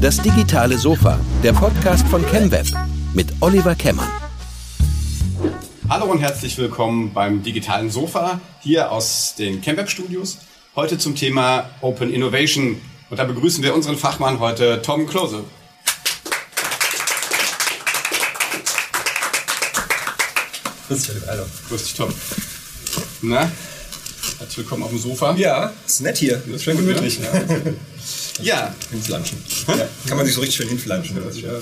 Das digitale Sofa, der Podcast von ChemWeb mit Oliver Kemmern. Hallo und herzlich willkommen beim digitalen Sofa hier aus den ChemWeb Studios. Heute zum Thema Open Innovation. Und da begrüßen wir unseren Fachmann heute, Tom Klose. Grüß dich, Hallo. Grüß dich, Tom. Na, herzlich willkommen auf dem Sofa. Ja, ist nett hier. Das ist schön gemütlich. Ja. Ja. Hinflanschen. Ja. Kann man sich so richtig schön hinflanschen. Ja,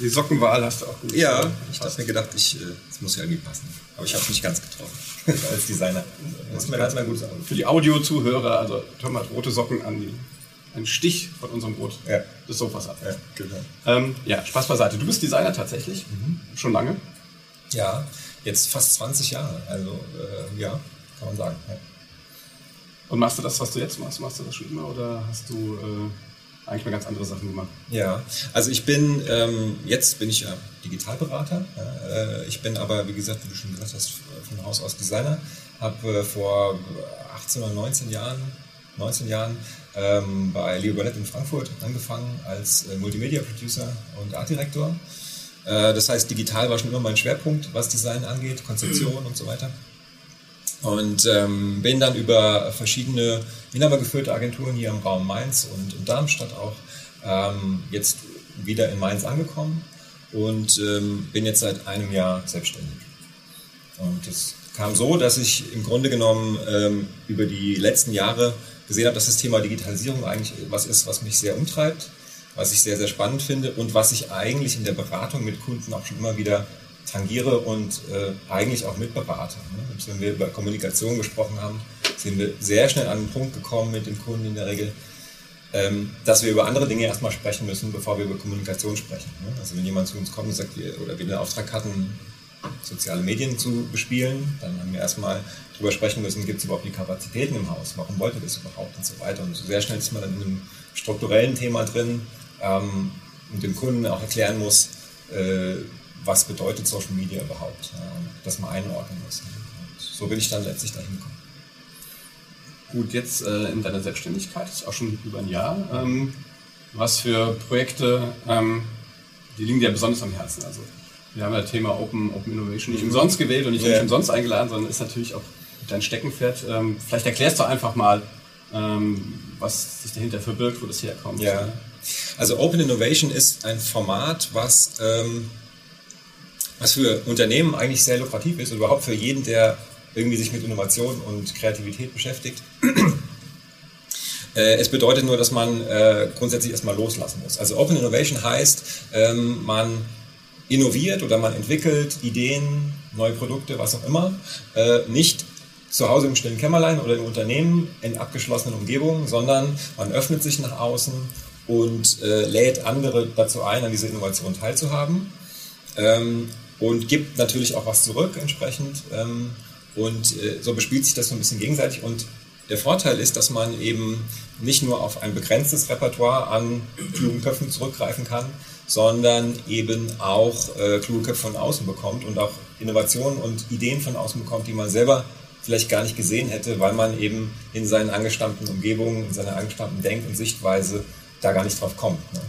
die Sockenwahl hast du auch gut. Ja, ich habe mir gedacht, ich, das äh, muss ja irgendwie passen. Aber ich habe es nicht ganz getroffen als Designer. Das ist mir ganz mal gut sagen. Für die Audio-Zuhörer, also Tom hat rote Socken an, die einen Stich von unserem Brot des Sofas hat. Ja, genau. Ähm, ja, Spaß beiseite. Du bist Designer tatsächlich, mhm. schon lange. Ja, jetzt fast 20 Jahre. Also äh, ja, kann man sagen. Und machst du das, was du jetzt machst? Machst du das schon immer oder hast du äh, eigentlich mal ganz andere Sachen gemacht? Ja, also ich bin, ähm, jetzt bin ich ja Digitalberater. Äh, ich bin aber, wie gesagt, wie du schon gesagt hast, von Haus aus Designer. Habe äh, vor 18 oder 19 Jahren, 19 Jahren ähm, bei Leo Burnett in Frankfurt angefangen als äh, Multimedia-Producer und Artdirektor. Äh, das heißt, digital war schon immer mein Schwerpunkt, was Design angeht, Konzeption und so weiter. Und ähm, bin dann über verschiedene inhabergeführte Agenturen hier im Raum Mainz und in Darmstadt auch ähm, jetzt wieder in Mainz angekommen und ähm, bin jetzt seit einem Jahr selbstständig. Und das kam so, dass ich im Grunde genommen ähm, über die letzten Jahre gesehen habe, dass das Thema Digitalisierung eigentlich was ist, was mich sehr umtreibt was ich sehr, sehr spannend finde und was ich eigentlich in der Beratung mit Kunden auch schon immer wieder tangiere und äh, eigentlich auch mitberate. Ne? Wenn wir über Kommunikation gesprochen haben, sind wir sehr schnell an den Punkt gekommen mit dem Kunden in der Regel, ähm, dass wir über andere Dinge erstmal sprechen müssen, bevor wir über Kommunikation sprechen. Ne? Also wenn jemand zu uns kommt und sagt, wir, oder wir den Auftrag hatten, soziale Medien zu bespielen, dann haben wir erstmal darüber sprechen müssen, gibt es überhaupt die Kapazitäten im Haus, warum wollt ihr das überhaupt und so weiter. Und sehr schnell ist man dann in einem strukturellen Thema drin, ähm, und dem Kunden auch erklären muss, äh, was bedeutet Social Media überhaupt, ja, und das mal einordnen muss. Und so bin ich dann letztlich dahin gekommen. Gut, jetzt äh, in deiner Selbstständigkeit, das ist auch schon über ein Jahr. Ähm, was für Projekte, ähm, die liegen dir besonders am Herzen? Also, wir haben ja das Thema Open, Open Innovation nicht umsonst gewählt und nicht ja. umsonst eingeladen, sondern ist natürlich auch dein Steckenpferd. Ähm, vielleicht erklärst du einfach mal, ähm, was sich dahinter verbirgt, wo das herkommt. Ja. Also Open Innovation ist ein Format, was, ähm, was für Unternehmen eigentlich sehr lukrativ ist und überhaupt für jeden, der irgendwie sich mit Innovation und Kreativität beschäftigt. Äh, es bedeutet nur, dass man äh, grundsätzlich erstmal loslassen muss. Also Open Innovation heißt, ähm, man innoviert oder man entwickelt Ideen, neue Produkte, was auch immer, äh, nicht zu Hause im stillen Kämmerlein oder im Unternehmen in abgeschlossenen Umgebungen, sondern man öffnet sich nach außen und lädt andere dazu ein, an dieser Innovation teilzuhaben ähm, und gibt natürlich auch was zurück entsprechend. Ähm, und äh, so bespielt sich das so ein bisschen gegenseitig. Und der Vorteil ist, dass man eben nicht nur auf ein begrenztes Repertoire an klugen Köpfen zurückgreifen kann, sondern eben auch äh, kluge Köpfe von außen bekommt und auch Innovationen und Ideen von außen bekommt, die man selber vielleicht gar nicht gesehen hätte, weil man eben in seinen angestammten Umgebungen, in seiner angestammten Denk- und Sichtweise da gar nicht drauf kommt. Ne?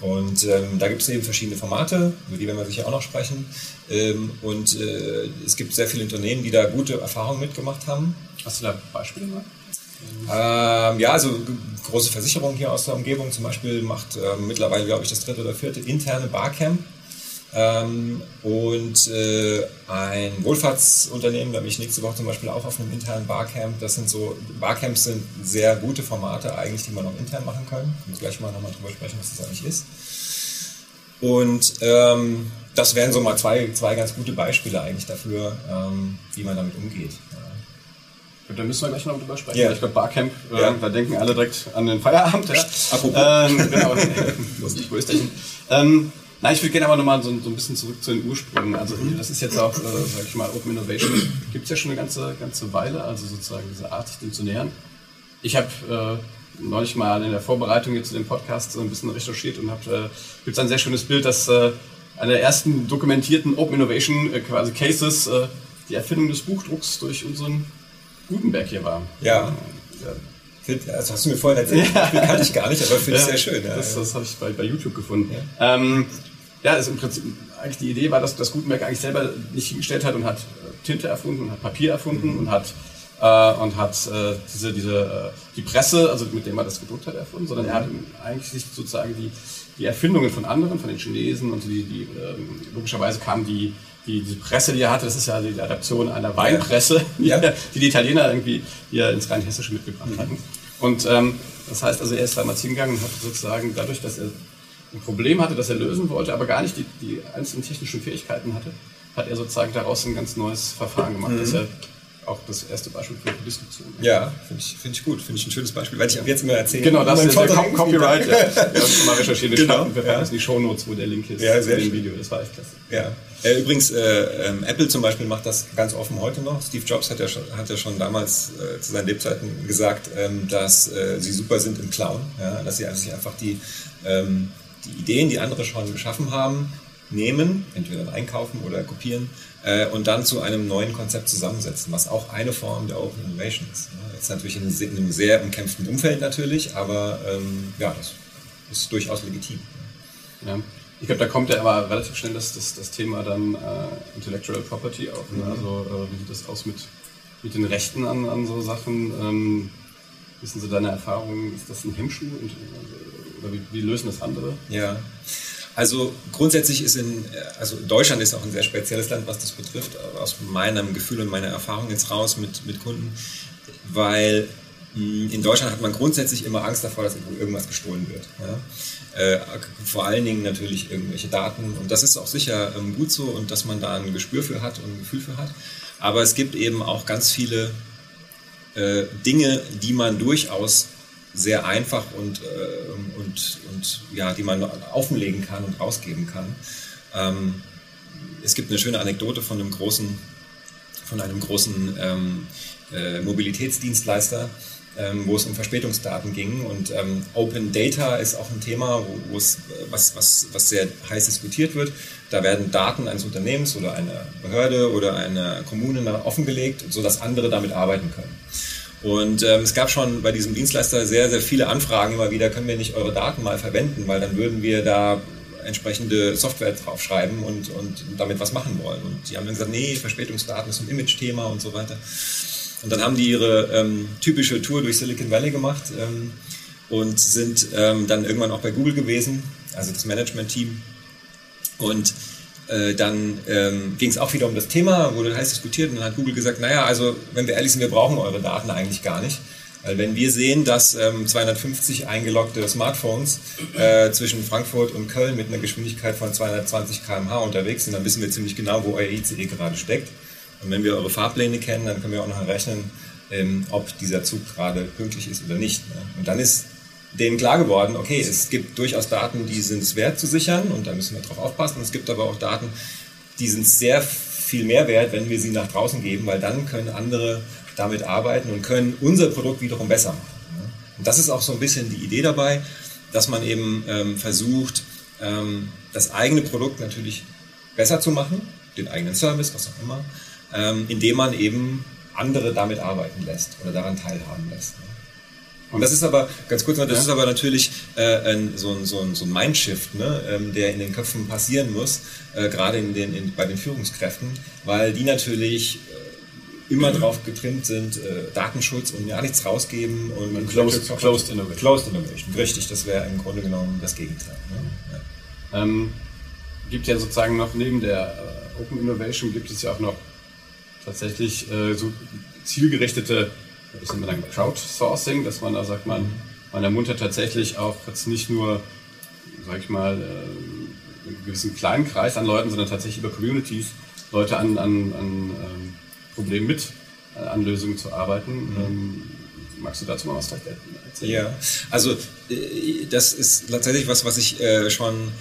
Und ähm, da gibt es eben verschiedene Formate, über die werden wir sicher auch noch sprechen. Ähm, und äh, es gibt sehr viele Unternehmen, die da gute Erfahrungen mitgemacht haben. Hast du da Beispiele mal? Ähm, ja, also große Versicherungen hier aus der Umgebung zum Beispiel macht äh, mittlerweile, glaube ich, das dritte oder vierte interne Barcamp ähm, und äh, ein Wohlfahrtsunternehmen, da bin ich nächste Woche zum Beispiel auch auf einem internen Barcamp. Das sind so, Barcamps sind sehr gute Formate eigentlich, die man auch intern machen kann. Ich muss gleich mal nochmal drüber sprechen, was das eigentlich ist. Und ähm, das wären so mal zwei, zwei ganz gute Beispiele eigentlich dafür, ähm, wie man damit umgeht. Ja. Da müssen wir gleich noch drüber sprechen. Ja. Ich glaube, Barcamp, äh, ja. da denken alle direkt an den Feierabend. Ja. Apropos. Ähm, genau. Wo ist der hin? Nein, ich würde gerne aber nochmal so, so ein bisschen zurück zu den Ursprüngen. Also das ist jetzt auch, äh, sage ich mal, Open Innovation gibt es ja schon eine ganze, ganze Weile, also sozusagen diese Art, sich dem zu nähern. Ich habe äh, neulich mal in der Vorbereitung jetzt zu dem Podcast so ein bisschen recherchiert und habe äh, gibt ein sehr schönes Bild, dass äh, einer der ersten dokumentierten Open Innovation äh, quasi Cases äh, die Erfindung des Buchdrucks durch unseren Gutenberg hier war. Ja. ja Also hast du mir vorhin erzählt, ja. das kannte ich gar nicht, aber finde ich sehr schön. Ja. Das, das habe ich bei, bei YouTube gefunden. Ja, ähm, ja also im Prinzip, eigentlich die Idee war, dass das Gutenberg eigentlich selber nicht hingestellt hat und hat äh, Tinte erfunden und hat Papier erfunden mhm. und hat äh, und hat äh, diese, diese, äh, die Presse, also mit dem er das gedruckt hat, erfunden, sondern er hat eigentlich sich sozusagen die, die Erfindungen von anderen, von den Chinesen und die, die ähm, logischerweise kam die, die, die Presse, die er hatte, das ist ja die Adaption einer Weinpresse, ja. die, die, die Italiener irgendwie hier ins Rheinhessische mitgebracht mhm. hatten. Und ähm, das heißt also, er ist damals hingegangen und hat sozusagen dadurch, dass er ein Problem hatte, das er lösen wollte, aber gar nicht die, die einzelnen technischen Fähigkeiten hatte, hat er sozusagen daraus ein ganz neues Verfahren gemacht, mhm. er auch das erste Beispiel für die Diskussion. Ja, finde ich, find ich gut. Finde ich ein schönes Beispiel, weil ich ab jetzt immer erzähle. Genau, das ist der Com Copyright. ja. Wir haben mal recherchiert, wir genau, wir ja. die Shownotes, wo der Link ist ja, sehr zu dem Video. Das war echt klasse. Ja. Äh, übrigens, äh, ähm, Apple zum Beispiel macht das ganz offen heute noch. Steve Jobs hat ja schon, hat ja schon damals äh, zu seinen Lebzeiten gesagt, ähm, dass äh, sie super sind im Clown. Ja? Dass sie sich einfach die, ähm, die Ideen, die andere schon geschaffen haben, nehmen, entweder einkaufen oder kopieren äh, und dann zu einem neuen Konzept zusammensetzen, was auch eine Form der Open Innovation ist. Ja, jetzt natürlich in einem sehr umkämpften Umfeld natürlich, aber ähm, ja, das ist durchaus legitim. Ja. Ich glaube, da kommt ja aber relativ schnell das, das, das Thema dann äh, Intellectual Property auf. Ne? Mhm. Also äh, wie sieht das aus mit, mit den Rechten an, an so Sachen? Ähm, wissen Sie deine Erfahrungen? Ist das ein Hemmschuh? Und, äh, oder wie, wie lösen das andere? Ja. Also grundsätzlich ist in, also Deutschland ist auch ein sehr spezielles Land, was das betrifft, aus meinem Gefühl und meiner Erfahrung jetzt raus mit, mit Kunden, weil hm, in Deutschland hat man grundsätzlich immer Angst davor, dass irgendwas gestohlen wird. Ja? Äh, vor allen Dingen natürlich irgendwelche Daten und das ist auch sicher ähm, gut so und dass man da ein Gespür für hat und ein Gefühl für hat. Aber es gibt eben auch ganz viele äh, Dinge, die man durchaus sehr einfach und, äh, und, und ja, die man offenlegen kann und rausgeben kann. Ähm, es gibt eine schöne Anekdote von einem großen, von einem großen ähm, äh, Mobilitätsdienstleister, ähm, wo es um Verspätungsdaten ging. Und ähm, Open Data ist auch ein Thema, wo, es, was, was, was sehr heiß diskutiert wird. Da werden Daten eines Unternehmens oder einer Behörde oder einer Kommune offengelegt, sodass andere damit arbeiten können. Und ähm, es gab schon bei diesem Dienstleister sehr, sehr viele Anfragen immer wieder, können wir nicht eure Daten mal verwenden, weil dann würden wir da entsprechende Software draufschreiben und, und damit was machen wollen. Und die haben dann gesagt, nee, Verspätungsdaten ist ein Image-Thema und so weiter. Und dann haben die ihre ähm, typische Tour durch Silicon Valley gemacht ähm, und sind ähm, dann irgendwann auch bei Google gewesen, also das Management-Team. Und äh, dann ähm, ging es auch wieder um das Thema, wurde heiß diskutiert und dann hat Google gesagt, naja, also wenn wir ehrlich sind, wir brauchen eure Daten eigentlich gar nicht. Weil wenn wir sehen, dass ähm, 250 eingeloggte Smartphones äh, zwischen Frankfurt und Köln mit einer Geschwindigkeit von 220 km/h unterwegs sind, dann wissen wir ziemlich genau, wo euer ICE gerade steckt. Und wenn wir eure Fahrpläne kennen, dann können wir auch noch errechnen, ähm, ob dieser Zug gerade pünktlich ist oder nicht. Ne? Und dann ist denen klar geworden, okay, es gibt durchaus Daten, die sind es wert zu sichern und da müssen wir drauf aufpassen. Es gibt aber auch Daten, die sind sehr viel mehr wert, wenn wir sie nach draußen geben, weil dann können andere damit arbeiten und können unser Produkt wiederum besser machen. Und das ist auch so ein bisschen die Idee dabei, dass man eben ähm, versucht, ähm, das eigene Produkt natürlich besser zu machen, den eigenen Service, was auch immer, ähm, indem man eben andere damit arbeiten lässt oder daran teilhaben lässt. Ne? Und das ist aber, ganz kurz noch, das ja. ist aber natürlich äh, ein, so, ein, so, ein, so ein Mindshift, ne, ähm, der in den Köpfen passieren muss, äh, gerade in den, in, bei den Führungskräften, weil die natürlich äh, immer mhm. drauf getrimmt sind, äh, Datenschutz und ja nichts rausgeben und, und closed, closed, Innovation. Closed Innovation, richtig, das wäre im Grunde genommen das Gegenteil. Ne? Ja. Ähm, gibt ja sozusagen noch neben der äh, Open Innovation gibt es ja auch noch tatsächlich äh, so zielgerichtete das nennt man dann Crowdsourcing, dass man da sagt, man, man ermuntert tatsächlich auch jetzt nicht nur, sag ich mal, äh, einen gewissen kleinen Kreis an Leuten, sondern tatsächlich über Communities Leute an, an, an ähm, Problemen mit, äh, an Lösungen zu arbeiten. Mhm. Ähm, magst du dazu mal was erzählen? Ja, also äh, das ist tatsächlich was, was ich schon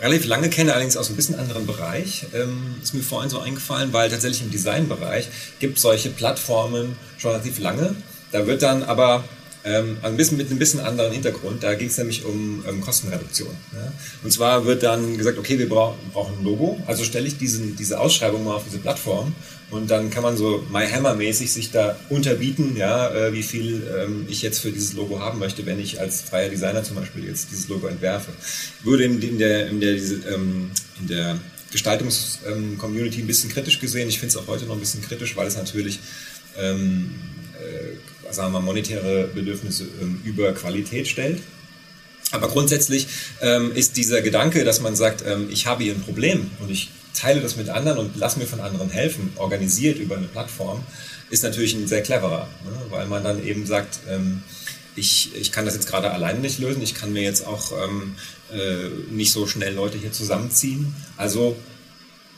relativ lange kenne, allerdings aus einem bisschen anderen Bereich. Ähm, ist mir vorhin so eingefallen, weil tatsächlich im Designbereich gibt es solche Plattformen schon relativ lange. Da wird dann aber ähm, ein bisschen mit einem bisschen anderen Hintergrund. Da ging es nämlich um ähm, Kostenreduktion. Ja? Und zwar wird dann gesagt, okay, wir brauchen, brauchen ein Logo, also stelle ich diesen, diese Ausschreibung mal auf diese Plattform und dann kann man so MyHammer-mäßig sich da unterbieten, ja, äh, wie viel ähm, ich jetzt für dieses Logo haben möchte, wenn ich als freier Designer zum Beispiel jetzt dieses Logo entwerfe. Würde in, in der, in der, diese, ähm, in der Gestaltungs-Community ähm, ein bisschen kritisch gesehen. Ich finde es auch heute noch ein bisschen kritisch, weil es natürlich ähm, äh, sagen wir mal, monetäre Bedürfnisse ähm, über Qualität stellt. Aber grundsätzlich ähm, ist dieser Gedanke, dass man sagt, ähm, ich habe hier ein Problem und ich teile das mit anderen und lass mir von anderen helfen, organisiert über eine Plattform, ist natürlich ein sehr cleverer, ne? weil man dann eben sagt, ähm, ich, ich kann das jetzt gerade alleine nicht lösen, ich kann mir jetzt auch ähm, äh, nicht so schnell Leute hier zusammenziehen. Also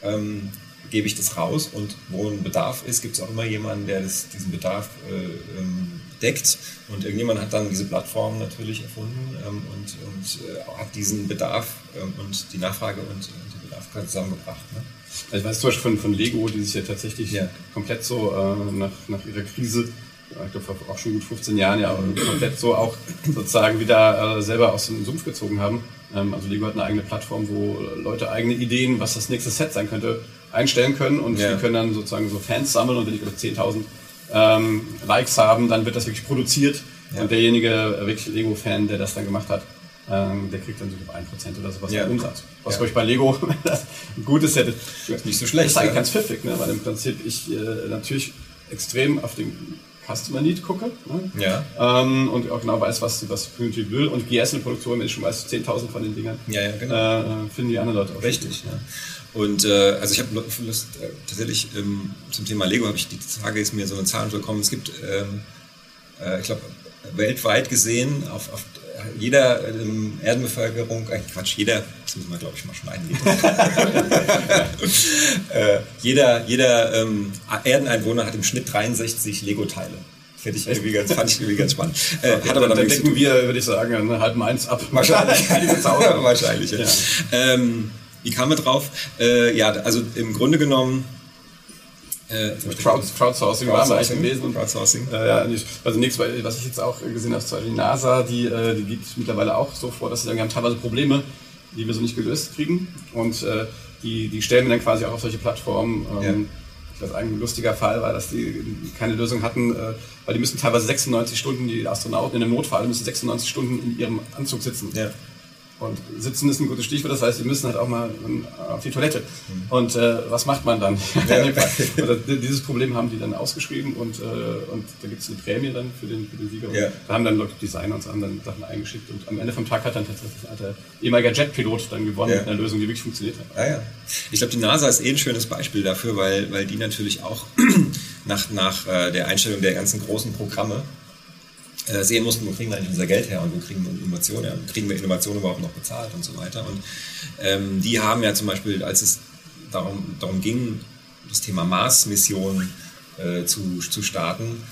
ähm, gebe ich das raus und wo ein Bedarf ist, gibt es auch immer jemanden, der das, diesen Bedarf äh, ähm, deckt und irgendjemand hat dann diese Plattform natürlich erfunden ähm, und, und äh, hat diesen Bedarf ähm, und die Nachfrage und, und den Bedarf zusammengebracht. Ne? Also ich weiß zum Beispiel von, von Lego, die sich ja tatsächlich ja. komplett so äh, nach, nach ihrer Krise ich glaube vor auch schon gut 15 Jahren ja komplett so auch sozusagen wieder äh, selber aus dem Sumpf gezogen haben. Ähm, also Lego hat eine eigene Plattform, wo Leute eigene Ideen, was das nächste Set sein könnte, einstellen können und ja. die können dann sozusagen so Fans sammeln und wenn ich glaube 10.000 ähm, Likes haben, dann wird das wirklich produziert ja. und derjenige, äh, wirklich Lego-Fan, der das dann gemacht hat, ähm, der kriegt dann so 1% oder sowas ja. Umsatz. Was ja. ich bei Lego ein gutes ist nicht so schlecht. Das ist eigentlich ganz pfiffig, ne? weil im Prinzip ich äh, natürlich extrem auf den Customer Need gucke ne? ja. Ähm, und auch genau weiß, was, was die Community will. Und GS in Produktion, wenn ich schon weiß, 10.000 von den Dingern, ja, ja, genau. äh, finden die anderen Leute auch. Richtig. Ja. Und äh, also ich habe Lust, äh, tatsächlich ähm, zum Thema Lego habe ich die Tage ist mir so eine Zahl bekommen. Es gibt, ähm, äh, ich glaube, weltweit gesehen auf, auf jeder ähm, Erdenbevölkerung, äh, Quatsch, jeder, das müssen wir glaube ich mal schneiden. äh, jeder jeder ähm, Erdeneinwohner hat im Schnitt 63 Lego-Teile. Finde ich irgendwie ganz, fand ich irgendwie ganz spannend. Äh, hat aber damit decken wir, würde ich sagen, einen halben Eins ab. Wahrscheinlich. Wahrscheinlich, ja. Ähm, wie kam er drauf? Äh, ja, also im Grunde genommen äh, Crowd, Crowdsourcing waren wir eigentlich gewesen. Crowdsourcing. Äh, ja, also nichts, was ich jetzt auch gesehen habe, zum Beispiel die NASA, die, äh, die geht mittlerweile auch so vor, dass sie sagen, wir haben teilweise Probleme, die wir so nicht gelöst kriegen. Und äh, die, die stellen wir dann quasi auch auf solche Plattformen. Ähm, ja. Das ein lustiger Fall war, dass die keine Lösung hatten, äh, weil die müssen teilweise 96 Stunden, die Astronauten in einem Notfall müssen 96 Stunden in ihrem Anzug sitzen. Ja. Und sitzen ist ein gutes Stichwort, das heißt, sie müssen halt auch mal auf die Toilette. Mhm. Und äh, was macht man dann? Ja. dieses Problem haben die dann ausgeschrieben und, äh, und da gibt es eine Prämie dann für den, für den Sieger. Ja. Da haben dann Leute Designer und so anderen Sachen eingeschickt und am Ende vom Tag hat dann tatsächlich ein ehemaliger Jetpilot dann gewonnen ja. mit einer Lösung, die wirklich funktioniert hat. Ah, ja. Ich glaube, die NASA ist eh ein schönes Beispiel dafür, weil, weil die natürlich auch nach, nach äh, der Einstellung der ganzen großen Programme sehen mussten, wo kriegen wir eigentlich unser Geld her und wo kriegen wir Innovationen her kriegen wir Innovationen überhaupt noch bezahlt und so weiter. Und ähm, die haben ja zum Beispiel, als es darum, darum ging, das Thema Mars-Mission äh, zu, zu starten,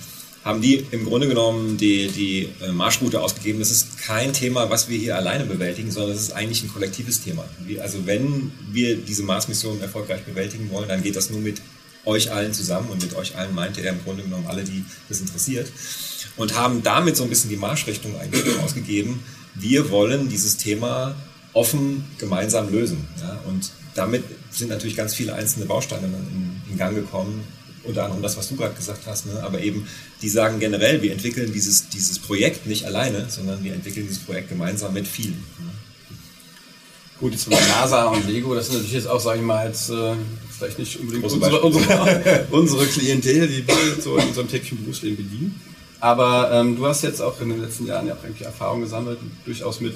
haben die im Grunde genommen die, die äh, Marschroute ausgegeben. Das ist kein Thema, was wir hier alleine bewältigen, sondern es ist eigentlich ein kollektives Thema. also wenn wir diese Mars-Mission erfolgreich bewältigen wollen, dann geht das nur mit euch allen zusammen und mit euch allen meinte er im Grunde genommen alle, die das interessiert und haben damit so ein bisschen die Marschrichtung eigentlich ausgegeben. Wir wollen dieses Thema offen gemeinsam lösen. Ja? Und damit sind natürlich ganz viele einzelne Bausteine in, in Gang gekommen, unter anderem das, was du gerade gesagt hast, ne? aber eben, die sagen generell, wir entwickeln dieses, dieses Projekt nicht alleine, sondern wir entwickeln dieses Projekt gemeinsam mit vielen. Ne? Gut, jetzt mit NASA und Lego, das sind natürlich jetzt auch, sage ich mal, jetzt äh, vielleicht nicht unbedingt unsere, unsere, unsere, Klientel, die wir so in unserem täglichen Berufsleben bedienen. Aber ähm, du hast jetzt auch in den letzten Jahren ja auch irgendwie Erfahrung gesammelt, durchaus mit,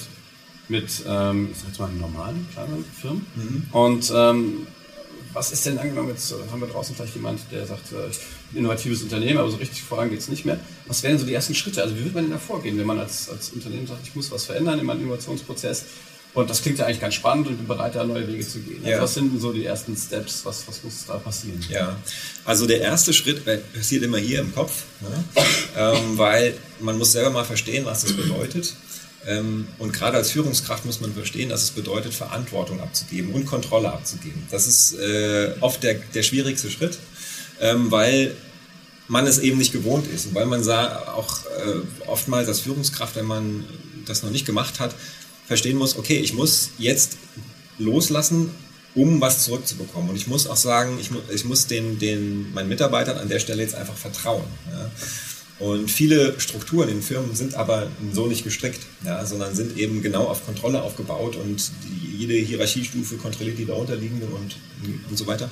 mit ähm, ich sag jetzt mal, normalen, kleinen Firmen. Mhm. Und ähm, was ist denn angenommen, jetzt haben wir draußen vielleicht jemand, der sagt, äh, innovatives Unternehmen, aber so richtig voran geht es nicht mehr. Was wären so die ersten Schritte? Also wie würde man denn da vorgehen, wenn man als, als Unternehmen sagt, ich muss was verändern in meinem Innovationsprozess? Und das klingt ja eigentlich ganz spannend und bin bereit, da neue Wege zu gehen. Also ja. was sind denn so die ersten Steps? Was, was muss da passieren? Ja, also der erste Schritt passiert immer hier im Kopf, ne? ähm, weil man muss selber mal verstehen, was das bedeutet. Ähm, und gerade als Führungskraft muss man verstehen, dass es bedeutet, Verantwortung abzugeben und Kontrolle abzugeben. Das ist äh, oft der, der schwierigste Schritt, ähm, weil man es eben nicht gewohnt ist. Und weil man sah auch äh, oftmals als Führungskraft, wenn man das noch nicht gemacht hat, verstehen muss, okay, ich muss jetzt loslassen, um was zurückzubekommen. Und ich muss auch sagen, ich, mu ich muss den, den, meinen Mitarbeitern an der Stelle jetzt einfach vertrauen. Ja. Und viele Strukturen in Firmen sind aber so nicht gestrickt, ja, sondern sind eben genau auf Kontrolle aufgebaut und die, jede Hierarchiestufe kontrolliert die darunterliegende und, und so weiter.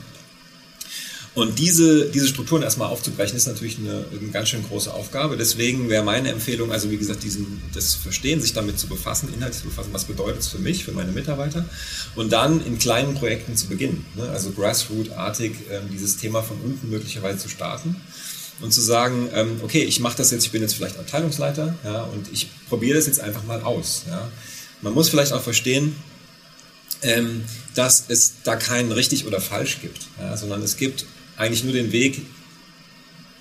Und diese, diese Strukturen erstmal aufzubrechen, ist natürlich eine, eine ganz schön große Aufgabe. Deswegen wäre meine Empfehlung, also wie gesagt, diesen, das Verstehen, sich damit zu befassen, inhaltlich zu befassen, was bedeutet es für mich, für meine Mitarbeiter, und dann in kleinen Projekten zu beginnen. Ne? Also Grassroot-artig äh, dieses Thema von unten möglicherweise zu starten und zu sagen, ähm, okay, ich mache das jetzt, ich bin jetzt vielleicht Abteilungsleiter ja, und ich probiere das jetzt einfach mal aus. Ja. Man muss vielleicht auch verstehen, ähm, dass es da keinen richtig oder falsch gibt, ja, sondern es gibt eigentlich nur den Weg,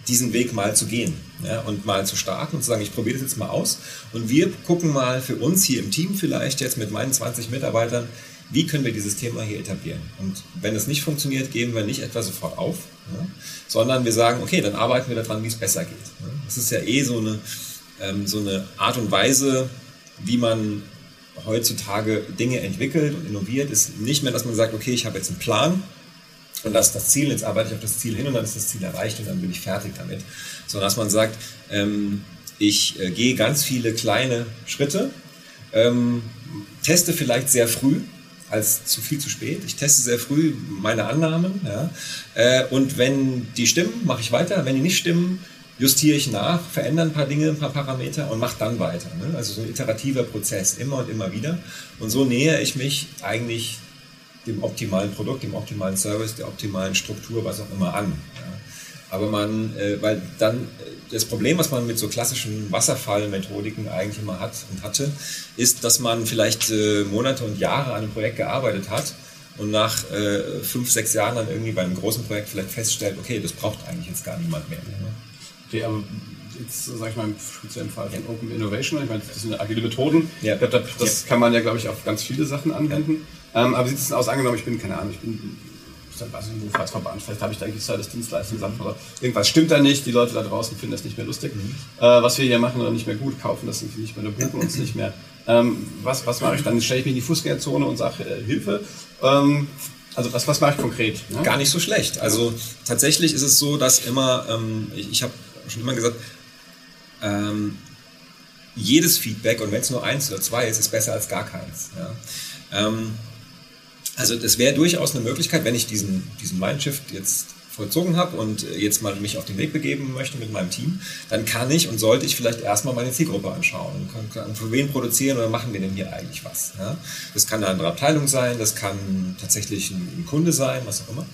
diesen Weg mal zu gehen ja, und mal zu starten und zu sagen, ich probiere das jetzt mal aus und wir gucken mal für uns hier im Team vielleicht jetzt mit meinen 20 Mitarbeitern, wie können wir dieses Thema hier etablieren. Und wenn es nicht funktioniert, geben wir nicht etwa sofort auf, ja, sondern wir sagen, okay, dann arbeiten wir daran, wie es besser geht. Ja. Das ist ja eh so eine, ähm, so eine Art und Weise, wie man heutzutage Dinge entwickelt und innoviert, ist nicht mehr, dass man sagt, okay, ich habe jetzt einen Plan und das ist das Ziel, jetzt arbeite ich auf das Ziel hin und dann ist das Ziel erreicht und dann bin ich fertig damit. Sondern dass man sagt, ähm, ich äh, gehe ganz viele kleine Schritte, ähm, teste vielleicht sehr früh, als zu viel zu spät. Ich teste sehr früh meine Annahmen ja, äh, und wenn die stimmen, mache ich weiter. Wenn die nicht stimmen, justiere ich nach, verändere ein paar Dinge, ein paar Parameter und mache dann weiter. Ne? Also so ein iterativer Prozess, immer und immer wieder. Und so nähere ich mich eigentlich dem optimalen Produkt, dem optimalen Service, der optimalen Struktur, was auch immer an. Ja. Aber man, äh, weil dann äh, das Problem, was man mit so klassischen Wasserfallmethodiken eigentlich immer hat und hatte, ist, dass man vielleicht äh, Monate und Jahre an einem Projekt gearbeitet hat und nach äh, fünf, sechs Jahren dann irgendwie bei einem großen Projekt vielleicht feststellt, okay, das braucht eigentlich jetzt gar niemand mehr. Ne? Okay, aber jetzt sage ich mal im speziellen Fall von Open Innovation, ich meine, das sind agile Methoden, ja. das, das ja. kann man ja, glaube ich, auf ganz viele Sachen anwenden. Ähm, aber sieht es denn aus? Angenommen, ich bin, keine Ahnung, ich bin weiß ich, Wohlfahrtsverband, vielleicht habe ich da eigentlich das Dienstleistung gesagt, oder irgendwas stimmt da nicht, die Leute da draußen finden das nicht mehr lustig, mhm. äh, was wir hier machen oder nicht mehr gut, kaufen das irgendwie nicht mehr, buchen uns nicht mehr. Ähm, was, was mache ich dann? Stelle ich mich in die Fußgängerzone und sage äh, Hilfe? Ähm, also was, was mache ich konkret? Ne? Gar nicht so schlecht. Also tatsächlich ist es so, dass immer, ähm, ich, ich habe schon immer gesagt, ähm, jedes Feedback, und wenn es nur eins oder zwei ist, ist besser als gar keins. Ja. Ähm, also das wäre durchaus eine Möglichkeit, wenn ich diesen, diesen Mindshift jetzt vollzogen habe und jetzt mal mich auf den Weg begeben möchte mit meinem Team, dann kann ich und sollte ich vielleicht erstmal meine Zielgruppe anschauen und kann, kann, für wen produzieren oder machen wir denn hier eigentlich was. Ja? Das kann eine andere Abteilung sein, das kann tatsächlich ein, ein Kunde sein, was auch immer.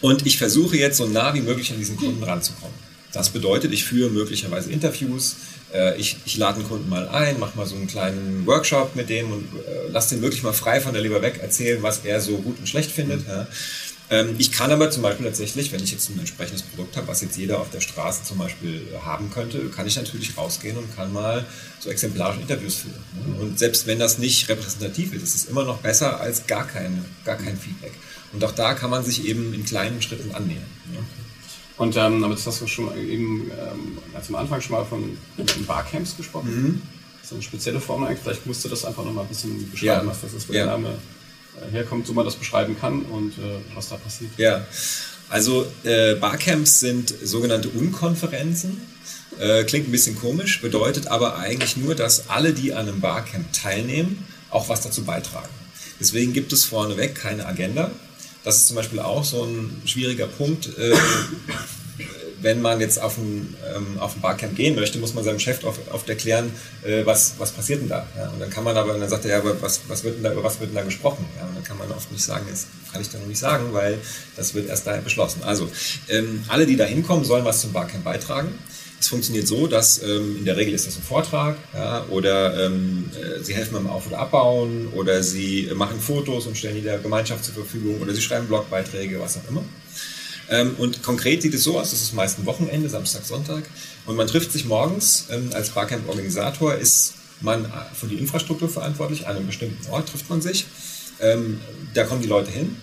Und ich versuche jetzt so nah wie möglich an diesen Kunden ranzukommen. Das bedeutet, ich führe möglicherweise Interviews, äh, ich, ich lade einen Kunden mal ein, mache mal so einen kleinen Workshop mit dem und äh, lasse den wirklich mal frei von der Leber weg erzählen, was er so gut und schlecht findet. Mhm. Ja. Ähm, ich kann aber zum Beispiel tatsächlich, wenn ich jetzt ein entsprechendes Produkt habe, was jetzt jeder auf der Straße zum Beispiel haben könnte, kann ich natürlich rausgehen und kann mal so exemplarische Interviews führen. Ne? Mhm. Und selbst wenn das nicht repräsentativ ist, ist es immer noch besser als gar kein, gar kein Feedback. Und auch da kann man sich eben in kleinen Schritten annähern. Ne? Und ähm, aber das hast du schon eben ähm, ganz am Anfang schon mal von Barcamps gesprochen. Mhm. Das ist eine spezielle Form eigentlich. Vielleicht musst du das einfach nochmal ein bisschen beschreiben, ja. was das ist, wo ja. der Name äh, herkommt, so man das beschreiben kann und äh, was da passiert. Ja, also äh, Barcamps sind sogenannte Unkonferenzen. Äh, klingt ein bisschen komisch, bedeutet aber eigentlich nur, dass alle, die an einem Barcamp teilnehmen, auch was dazu beitragen. Deswegen gibt es vorneweg keine Agenda, das ist zum Beispiel auch so ein schwieriger Punkt. Äh, wenn man jetzt auf ein, ähm, auf ein Barcamp gehen möchte, muss man seinem Chef oft, oft erklären, äh, was, was passiert denn da. Ja? Und dann kann man aber, dann sagt er, ja, aber was, was wird denn da, über was wird denn da gesprochen? Ja? Und dann kann man oft nicht sagen, das kann ich da noch nicht sagen, weil das wird erst daher beschlossen. Also, ähm, alle, die da hinkommen, sollen was zum Barcamp beitragen. Es funktioniert so, dass ähm, in der Regel ist das ein Vortrag ja, oder ähm, äh, sie helfen beim Auf- oder Abbauen oder sie machen Fotos und stellen die der Gemeinschaft zur Verfügung oder sie schreiben Blogbeiträge, was auch immer. Ähm, und konkret sieht es so aus, das ist meist ein Wochenende, Samstag, Sonntag und man trifft sich morgens ähm, als Barcamp-Organisator, ist man äh, für die Infrastruktur verantwortlich, an einem bestimmten Ort trifft man sich, ähm, da kommen die Leute hin,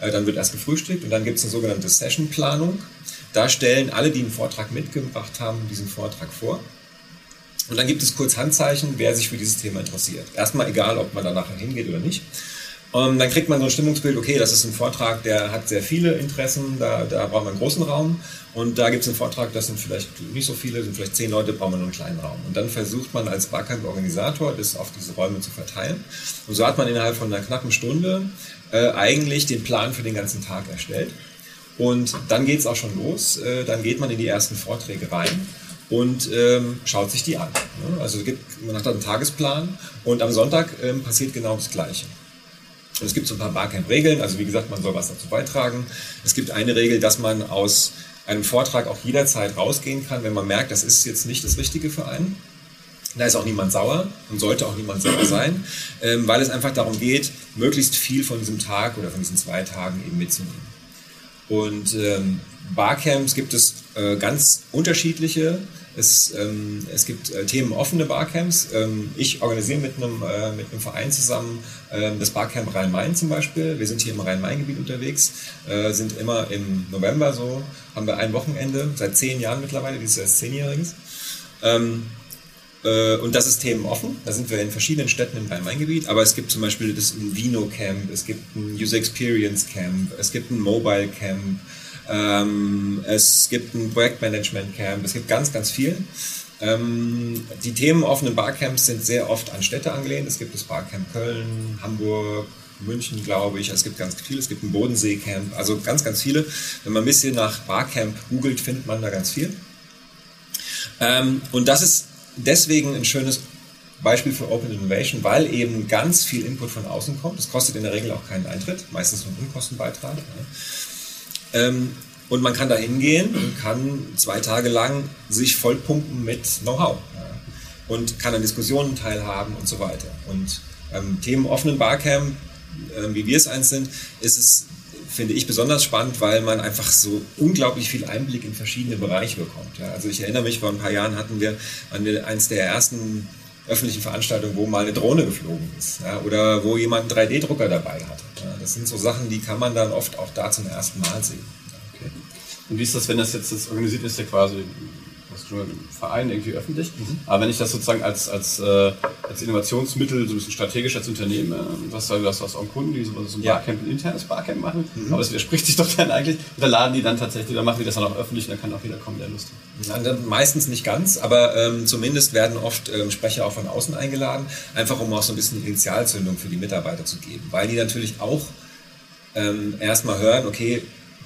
äh, dann wird erst gefrühstückt und dann gibt es eine sogenannte Session-Planung Da stellen alle, die einen Vortrag mitgebracht haben, diesen Vortrag vor. Und dann gibt es kurz Handzeichen, wer sich für dieses Thema interessiert. Erstmal egal, ob man da nachher hingeht oder nicht. Und dann kriegt man so ein Stimmungsbild, okay, das ist ein Vortrag, der hat sehr viele Interessen, da, da braucht man einen großen Raum. Und da gibt es einen Vortrag, das sind vielleicht nicht so viele, sind vielleicht zehn Leute, braucht man nur einen kleinen Raum. Und dann versucht man als Barcamp-Organisator, das auf diese Räume zu verteilen. Und so hat man innerhalb von einer knappen Stunde äh, eigentlich den Plan für den ganzen Tag erstellt. Und dann geht es auch schon los. Äh, dann geht man in die ersten Vorträge rein und ähm, schaut sich die an. Ne? Also gibt, man hat dann einen Tagesplan und am Sonntag ähm, passiert genau das Gleiche. Und es gibt so ein paar Barcamp-Regeln, also wie gesagt, man soll was dazu beitragen. Es gibt eine Regel, dass man aus einem Vortrag auch jederzeit rausgehen kann, wenn man merkt, das ist jetzt nicht das Richtige für einen. Da ist auch niemand sauer und sollte auch niemand sauer sein, ähm, weil es einfach darum geht, möglichst viel von diesem Tag oder von diesen zwei Tagen eben mitzunehmen. Und ähm, Barcamps gibt es äh, ganz unterschiedliche. Es, ähm, es gibt äh, themenoffene Barcamps. Ähm, ich organisiere mit einem, äh, mit einem Verein zusammen äh, das Barcamp Rhein-Main zum Beispiel. Wir sind hier im Rhein-Main-Gebiet unterwegs, äh, sind immer im November so, haben wir ein Wochenende, seit zehn Jahren mittlerweile, dieses Jahr ist zehnjähriges. Ähm, äh, und das ist themenoffen. Da sind wir in verschiedenen Städten im Rhein-Main-Gebiet. Aber es gibt zum Beispiel das Vino Camp, es gibt ein User Experience Camp, es gibt ein Mobile Camp, ähm, es gibt ein Projektmanagement Camp, es gibt ganz, ganz viel. Ähm, die themenoffenen Barcamps sind sehr oft an Städte angelehnt. Es gibt das Barcamp Köln, Hamburg, München, glaube ich. Es gibt ganz viele. Es gibt ein Bodensee-Camp, also ganz, ganz viele. Wenn man ein bisschen nach Barcamp googelt, findet man da ganz viel. Ähm, und das ist deswegen ein schönes Beispiel für Open Innovation, weil eben ganz viel Input von außen kommt. Das kostet in der Regel auch keinen Eintritt, meistens nur einen Unkostenbeitrag. Ähm, und man kann da hingehen und kann zwei Tage lang sich vollpumpen mit Know-how und kann an Diskussionen teilhaben und so weiter. Und ähm, Themen offenen Barcamp, äh, wie wir es eins sind, ist es, finde ich, besonders spannend, weil man einfach so unglaublich viel Einblick in verschiedene Bereiche bekommt. Ja. Also ich erinnere mich, vor ein paar Jahren hatten wir, eins der ersten öffentlichen Veranstaltungen, wo mal eine Drohne geflogen ist ja, oder wo jemand einen 3D-Drucker dabei hatte. Ja. Das sind so Sachen, die kann man dann oft auch da zum ersten Mal sehen. Und wie ist das, wenn das jetzt das organisiert ist, ja quasi Verein irgendwie öffentlich. Mhm. Aber wenn ich das sozusagen als, als, äh, als Innovationsmittel, so ein bisschen strategisch als Unternehmen, äh, was sagen das aus auch Kunden, die so, so ein Barcamp, ein internes Barcamp machen, mhm. aber es widerspricht sich doch dann eigentlich, da laden die dann tatsächlich, dann machen die das dann auch öffentlich und dann kann auch jeder kommen, der Lust hat. Ja, meistens nicht ganz, aber ähm, zumindest werden oft ähm, Sprecher auch von außen eingeladen, einfach um auch so ein bisschen Initialzündung für die Mitarbeiter zu geben, weil die natürlich auch ähm, erstmal hören, okay,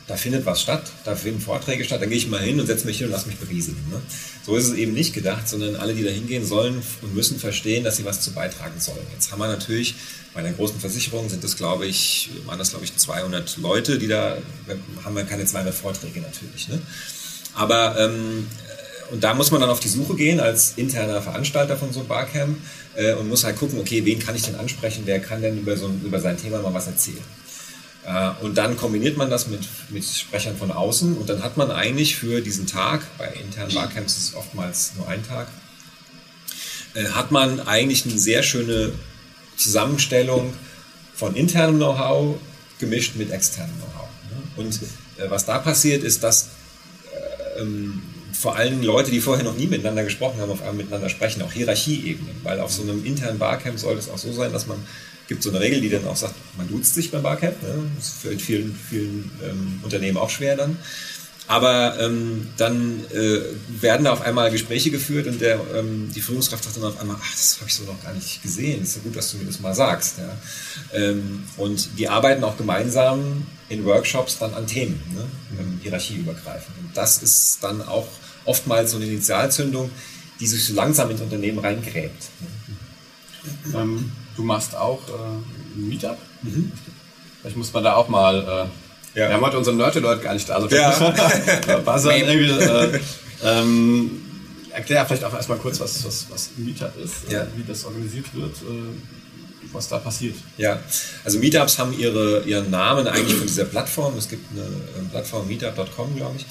da findet was statt, da finden Vorträge statt, dann gehe ich mal hin und setze mich hin und lasse mich berieseln. Ne? So ist es eben nicht gedacht, sondern alle, die da hingehen sollen und müssen verstehen, dass sie was zu beitragen sollen. Jetzt haben wir natürlich, bei einer großen Versicherung sind das, glaube ich, waren das, glaube ich, 200 Leute, die da, haben wir keine 200 Vorträge natürlich. Ne? Aber, ähm, und da muss man dann auf die Suche gehen als interner Veranstalter von so einem Barcamp äh, und muss halt gucken, okay, wen kann ich denn ansprechen, wer kann denn über, so, über sein Thema mal was erzählen. Äh, und dann kombiniert man das mit, mit Sprechern von außen und dann hat man eigentlich für diesen Tag, bei internen Barcamps ist es oftmals nur ein Tag, äh, hat man eigentlich eine sehr schöne Zusammenstellung von internem Know-how gemischt mit externem Know-how. Und äh, was da passiert, ist, dass ähm, vor allem Leute, die vorher noch nie miteinander gesprochen haben, auf einmal miteinander sprechen, auch Hierarchieebenen, weil auf so einem internen Barcamp sollte es auch so sein, dass man gibt so eine Regel, die dann auch sagt, man duzt sich beim Barcamp. Ne? Das in vielen, vielen ähm, Unternehmen auch schwer dann. Aber ähm, dann äh, werden da auf einmal Gespräche geführt und der, ähm, die Führungskraft sagt dann auf einmal, ach, das habe ich so noch gar nicht gesehen. Es ist ja gut, dass du mir das mal sagst. Ja? Ähm, und die arbeiten auch gemeinsam in Workshops dann an Themen, ne? Ähm, hierarchieübergreifend. Und das ist dann auch oftmals so eine Initialzündung, die sich so langsam ins Unternehmen reingräbt. Ne? Ähm, Du machst auch äh, ein Meetup. Mhm. Vielleicht muss man da auch mal. Äh, ja. Wir haben heute unseren Nerd-Leute gar nicht da. Also ja. Buzzer irgendwie. Äh, ähm, erklär vielleicht auch erstmal kurz, was, was, was ein Meetup ist, äh, ja. wie das organisiert wird, äh, was da passiert. Ja, also Meetups haben ihre, ihren Namen eigentlich von dieser Plattform. Es gibt eine, eine Plattform meetup.com, glaube ich.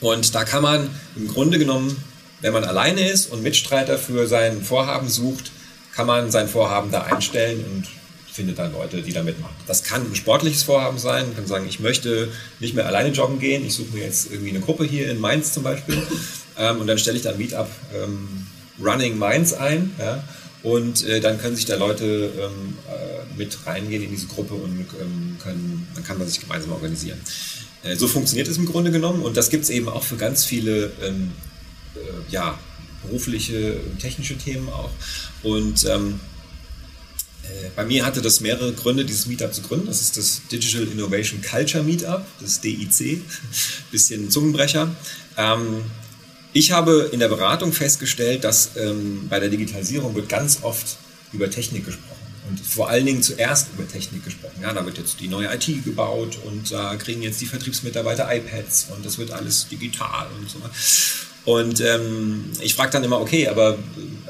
Und da kann man im Grunde genommen, wenn man alleine ist und Mitstreiter für sein Vorhaben sucht, kann man sein Vorhaben da einstellen und findet dann Leute, die da mitmachen. Das kann ein sportliches Vorhaben sein, man kann sagen, ich möchte nicht mehr alleine joggen gehen, ich suche mir jetzt irgendwie eine Gruppe hier in Mainz zum Beispiel. Ähm, und dann stelle ich da ein Meetup ähm, Running Mainz ein ja, und äh, dann können sich da Leute ähm, äh, mit reingehen in diese Gruppe und ähm, können, dann kann man sich gemeinsam organisieren. Äh, so funktioniert es im Grunde genommen. Und das gibt es eben auch für ganz viele ähm, äh, ja, berufliche, technische Themen auch. Und ähm, äh, bei mir hatte das mehrere Gründe, dieses Meetup zu gründen. Das ist das Digital Innovation Culture Meetup, das DIC, bisschen Zungenbrecher. Ähm, ich habe in der Beratung festgestellt, dass ähm, bei der Digitalisierung wird ganz oft über Technik gesprochen und vor allen Dingen zuerst über Technik gesprochen. Ja, da wird jetzt die neue IT gebaut und da kriegen jetzt die Vertriebsmitarbeiter iPads und das wird alles digital und so. Und ähm, ich frage dann immer, okay, aber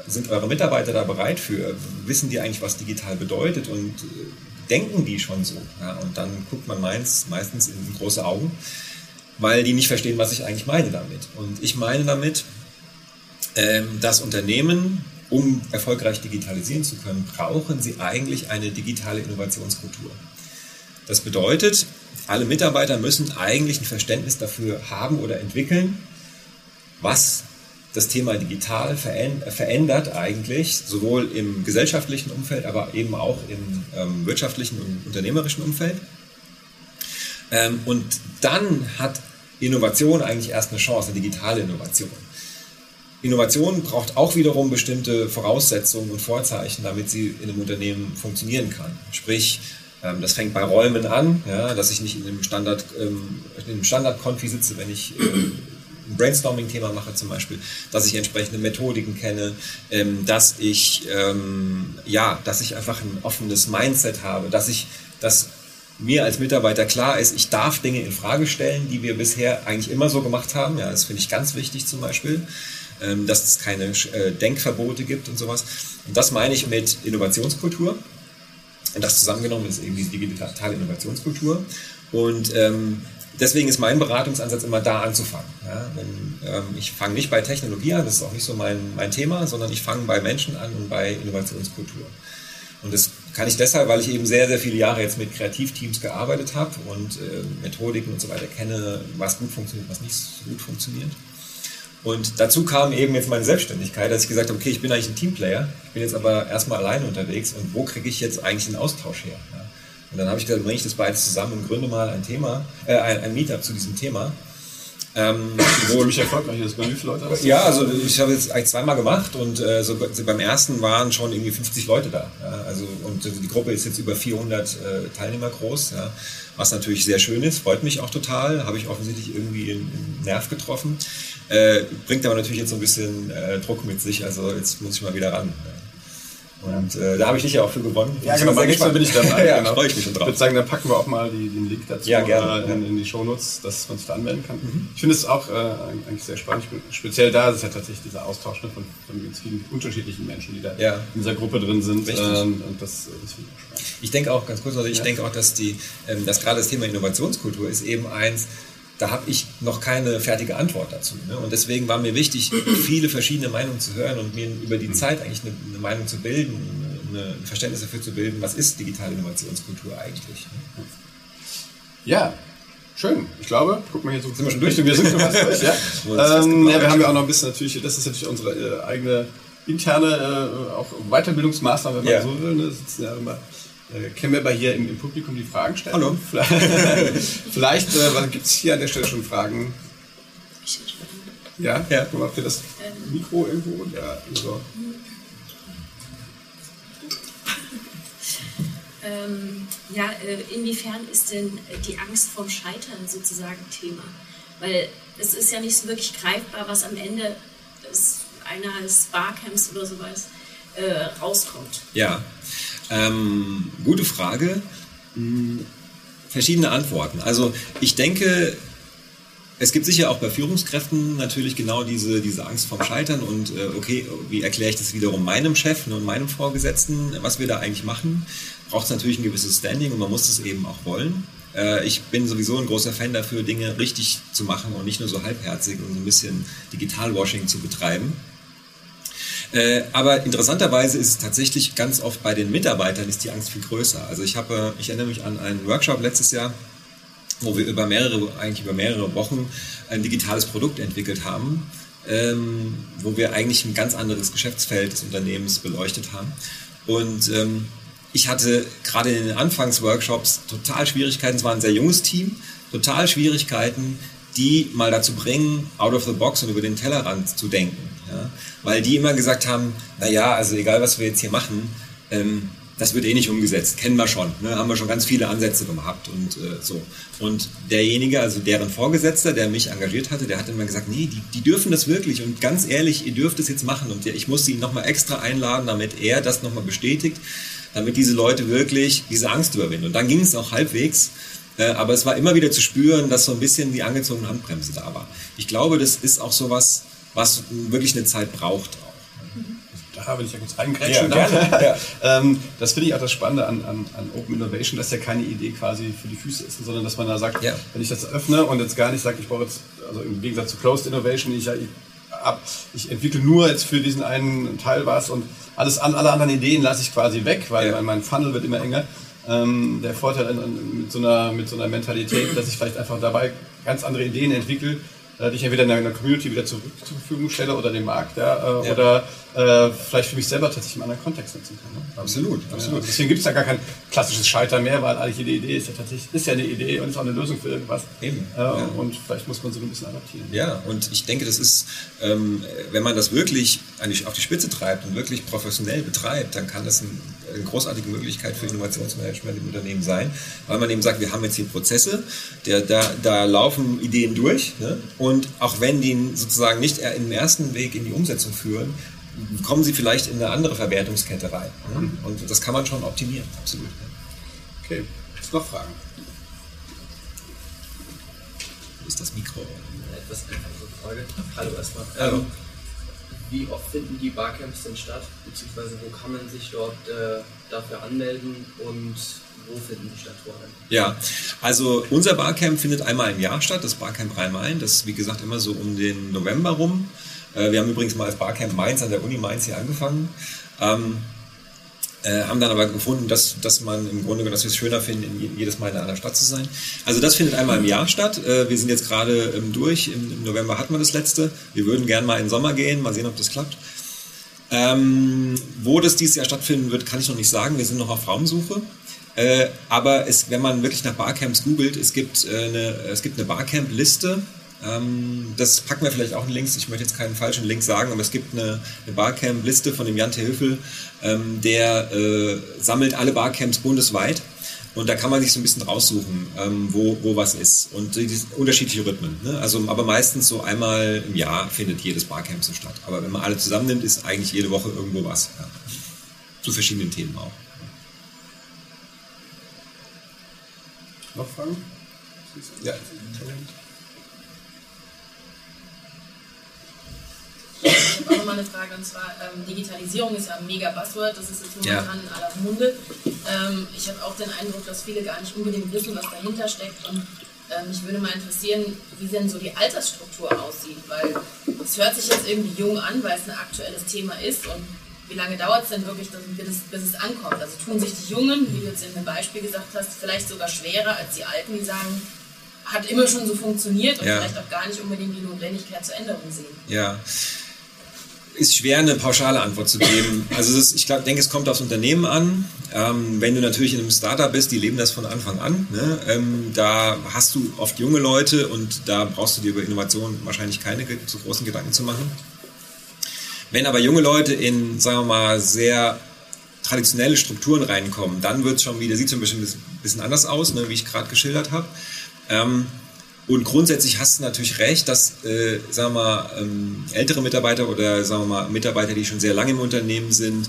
sind eure Mitarbeiter da bereit für? Wissen die eigentlich, was digital bedeutet und äh, denken die schon so? Ja, und dann guckt man meins, meistens in große Augen, weil die nicht verstehen, was ich eigentlich meine damit. Und ich meine damit, ähm, dass Unternehmen, um erfolgreich digitalisieren zu können, brauchen sie eigentlich eine digitale Innovationskultur. Das bedeutet, alle Mitarbeiter müssen eigentlich ein Verständnis dafür haben oder entwickeln, was das Thema digital verändert eigentlich, sowohl im gesellschaftlichen Umfeld, aber eben auch im ähm, wirtschaftlichen und unternehmerischen Umfeld. Ähm, und dann hat Innovation eigentlich erst eine Chance, eine digitale Innovation. Innovation braucht auch wiederum bestimmte Voraussetzungen und Vorzeichen, damit sie in einem Unternehmen funktionieren kann. Sprich, ähm, das fängt bei Räumen an, ja, dass ich nicht in einem Standard, ähm, in einem Standard-Konfi sitze, wenn ich ähm, ein Brainstorming-Thema mache zum Beispiel, dass ich entsprechende Methodiken kenne, ähm, dass ich ähm, ja, dass ich einfach ein offenes Mindset habe, dass ich, dass mir als Mitarbeiter klar ist, ich darf Dinge in Frage stellen, die wir bisher eigentlich immer so gemacht haben. Ja, das finde ich ganz wichtig zum Beispiel, ähm, dass es keine äh, Denkverbote gibt und sowas. Und das meine ich mit Innovationskultur. Und das zusammengenommen ist eben die digitale Innovationskultur. Und ähm, deswegen ist mein Beratungsansatz immer da anzufangen. Ja, wenn, ähm, ich fange nicht bei Technologie an, das ist auch nicht so mein, mein Thema, sondern ich fange bei Menschen an und bei Innovationskultur. Und das kann ich deshalb, weil ich eben sehr, sehr viele Jahre jetzt mit Kreativteams gearbeitet habe und äh, Methodiken und so weiter kenne, was gut funktioniert, was nicht so gut funktioniert. Und dazu kam eben jetzt meine Selbstständigkeit, dass ich gesagt habe, okay, ich bin eigentlich ein Teamplayer, ich bin jetzt aber erstmal alleine unterwegs und wo kriege ich jetzt eigentlich den Austausch her? Ja? Und dann habe ich gesagt, bringe ich das beides zusammen und gründe mal ein Thema, äh, ein, ein Meetup zu diesem Thema. Ähm, wo mich erfolgreich ist. Bei wie viele Leute hast du? Ja, also ich habe jetzt eigentlich zweimal gemacht und äh, so, beim ersten waren schon irgendwie 50 Leute da. Ja, also, und die Gruppe ist jetzt über 400 äh, Teilnehmer groß, ja, was natürlich sehr schön ist, freut mich auch total. Habe ich offensichtlich irgendwie einen Nerv getroffen. Äh, bringt aber natürlich jetzt so ein bisschen äh, Druck mit sich, also jetzt muss ich mal wieder ran. Ja. Und äh, da habe ich dich ja auch für gewonnen. Ja, genau, Mal bin ich dabei. ja, genau. freue ich mich schon drauf. Ich würde sagen, dann packen wir auch mal die, den Link dazu ja, gerne, äh, in, in, die Shownotes, dass man sich da anmelden kann. Mhm. Ich finde es auch äh, eigentlich sehr spannend. Speziell da ist ja tatsächlich dieser Austausch ne, von, von ganz vielen unterschiedlichen Menschen, die da ja. in dieser Gruppe drin sind. Ähm, und das, das finde ich auch spannend. Ich denke auch, ganz kurz, also ich ja. denke auch, dass, die, ähm, dass gerade das Thema Innovationskultur ist eben eins, da habe ich noch keine fertige Antwort dazu. Ne? Und deswegen war mir wichtig, viele verschiedene Meinungen zu hören und mir über die mhm. Zeit eigentlich eine, eine Meinung zu bilden, ein Verständnis dafür zu bilden, was ist digitale Innovationskultur eigentlich. Ne? Ja, Schön. Ich glaube, guck mal hier so. Sind wir schon durch? Wir sind schon fast durch, ja. ähm, ja. Wir haben ja auch noch ein bisschen natürlich, das ist natürlich unsere äh, eigene interne äh, auch Weiterbildungsmaßnahme, wenn man ja. so will. Ne? Sitzen ja immer äh, Kemmeber hier im, im, Publikum die Fragen stellen. Hallo. Vielleicht äh, gibt es hier an der Stelle schon Fragen. Ja? Ja. Habt ihr das Mikro irgendwo? Ja, so. Ähm, ja, äh, inwiefern ist denn die Angst vorm Scheitern sozusagen Thema? Weil es ist ja nicht so wirklich greifbar, was am Ende eines Barcamps oder sowas äh, rauskommt. Ja, ähm, gute Frage. Hm, verschiedene Antworten. Also ich denke, es gibt sicher auch bei Führungskräften natürlich genau diese, diese Angst vorm Scheitern und äh, okay, wie erkläre ich das wiederum meinem Chef und meinem Vorgesetzten, was wir da eigentlich machen braucht es natürlich ein gewisses Standing und man muss es eben auch wollen. Äh, ich bin sowieso ein großer Fan dafür, Dinge richtig zu machen und nicht nur so halbherzig und so ein bisschen Digitalwashing zu betreiben. Äh, aber interessanterweise ist es tatsächlich ganz oft bei den Mitarbeitern ist die Angst viel größer. Also ich habe, ich erinnere mich an einen Workshop letztes Jahr, wo wir über mehrere, eigentlich über mehrere Wochen ein digitales Produkt entwickelt haben, ähm, wo wir eigentlich ein ganz anderes Geschäftsfeld des Unternehmens beleuchtet haben. Und ähm, ich hatte gerade in den Anfangsworkshops total Schwierigkeiten, es war ein sehr junges Team, total Schwierigkeiten, die mal dazu bringen, out of the box und über den Tellerrand zu denken. Ja? Weil die immer gesagt haben, naja, also egal was wir jetzt hier machen, ähm, das wird eh nicht umgesetzt, kennen wir schon, ne? haben wir schon ganz viele Ansätze gehabt und äh, so. Und derjenige, also deren Vorgesetzter, der mich engagiert hatte, der hat immer gesagt, nee, die, die dürfen das wirklich und ganz ehrlich, ihr dürft es jetzt machen und ich musste ihn nochmal extra einladen, damit er das nochmal bestätigt, damit diese Leute wirklich diese Angst überwinden. Und dann ging es auch halbwegs, äh, aber es war immer wieder zu spüren, dass so ein bisschen die angezogene Handbremse da war. Ich glaube, das ist auch sowas, was wirklich eine Zeit braucht da will ich ja kurz reingrätschen. Ja, gerne. ja. ähm, das finde ich auch das Spannende an, an, an, Open Innovation, dass ja keine Idee quasi für die Füße ist, sondern dass man da sagt, ja. wenn ich das öffne und jetzt gar nicht sage, ich brauche jetzt, also im Gegensatz zu Closed Innovation, ich, ich, ab, ich entwickle nur jetzt für diesen einen Teil was und alles an, alle anderen Ideen lasse ich quasi weg, weil ja. mein Funnel wird immer enger. Ähm, der Vorteil an, an, mit, so einer, mit so einer Mentalität, dass ich vielleicht einfach dabei ganz andere Ideen entwickle, die ich entweder in der Community wieder zurück zur Verfügung stelle oder dem Markt, ja, äh, ja. oder äh, vielleicht für mich selber tatsächlich im anderen Kontext nutzen kann. Ne? Absolut, absolut. Ja, deswegen gibt es da gar kein klassisches Scheitern mehr, weil eigentlich jede Idee ist ja tatsächlich ist ja eine Idee und ist auch eine Lösung für irgendwas. Eben. Äh. Und vielleicht muss man sie ein bisschen adaptieren. Ja, und ich denke, das ist, ähm, wenn man das wirklich auf die Spitze treibt und wirklich professionell betreibt, dann kann das ein, eine großartige Möglichkeit für Innovationsmanagement im Unternehmen sein, weil man eben sagt, wir haben jetzt hier Prozesse, der, da, da laufen Ideen durch ne? und auch wenn die sozusagen nicht im ersten Weg in die Umsetzung führen, kommen sie vielleicht in eine andere Verwertungskette rein. Ne? Und das kann man schon optimieren, absolut. Okay, ist noch Fragen? Wo ist das Mikro? Eine etwas einfache Frage. Hallo erstmal. Hallo. Ähm, wie oft finden die Barcamps denn statt? Beziehungsweise wo kann man sich dort äh, dafür anmelden und wo finden die statt vor Ja, also unser Barcamp findet einmal im Jahr statt, das Barcamp Rhein-Main. Das ist wie gesagt immer so um den November rum. Äh, wir haben übrigens mal als Barcamp Mainz an der Uni Mainz hier angefangen. Ähm, äh, haben dann aber gefunden, dass, dass man im Grunde, dass wir es schöner finden, jedes Mal in einer anderen Stadt zu sein. Also das findet einmal im Jahr statt. Äh, wir sind jetzt gerade ähm, durch. Im, Im, November hatten wir das letzte. Wir würden gerne mal in den Sommer gehen, mal sehen, ob das klappt. Ähm, wo das dieses Jahr stattfinden wird, kann ich noch nicht sagen. Wir sind noch auf Raumsuche. Äh, aber es, wenn man wirklich nach Barcamps googelt, es gibt äh, eine, es eine Barcamp-Liste das packen wir vielleicht auch in Links. Ich möchte jetzt keinen falschen Link sagen, aber es gibt eine, eine Barcamp-Liste von dem Jan Hilfel, ähm, der äh, sammelt alle Barcamps bundesweit. Und da kann man sich so ein bisschen raussuchen, ähm, wo, wo was ist. Und die, unterschiedliche Rhythmen. Ne? Also, aber meistens so einmal im Jahr findet jedes Barcamp so statt. Aber wenn man alle zusammennimmt, ist eigentlich jede Woche irgendwo was. Ja. Zu verschiedenen Themen auch. Noch Fragen? Ja. Ich habe auch nochmal eine Frage und zwar ähm, Digitalisierung ist ja ein mega Buzzword, das ist jetzt momentan ja. in aller Munde. Ähm, ich habe auch den Eindruck, dass viele gar nicht unbedingt wissen, was dahinter steckt und ähm, mich würde mal interessieren, wie denn so die Altersstruktur aussieht, weil es hört sich jetzt irgendwie jung an, weil es ein aktuelles Thema ist und wie lange dauert es denn wirklich, bis es, bis es ankommt? Also tun sich die Jungen, wie du jetzt in dem Beispiel gesagt hast, vielleicht sogar schwerer als die Alten, die sagen, hat immer schon so funktioniert und ja. vielleicht auch gar nicht unbedingt die Notwendigkeit zur Änderung sehen. Ja, ist schwer, eine pauschale Antwort zu geben. Also ist, ich glaub, denke, es kommt aufs Unternehmen an. Ähm, wenn du natürlich in einem Startup bist, die leben das von Anfang an. Ne? Ähm, da hast du oft junge Leute und da brauchst du dir über Innovation wahrscheinlich keine so großen Gedanken zu machen. Wenn aber junge Leute in, sagen wir mal, sehr traditionelle Strukturen reinkommen, dann wird es schon wieder, sieht es ein bisschen, bisschen anders aus, ne, wie ich gerade geschildert habe. Ähm, und grundsätzlich hast du natürlich recht, dass, äh, sagen wir mal, ähm, ältere Mitarbeiter oder sagen wir mal Mitarbeiter, die schon sehr lange im Unternehmen sind,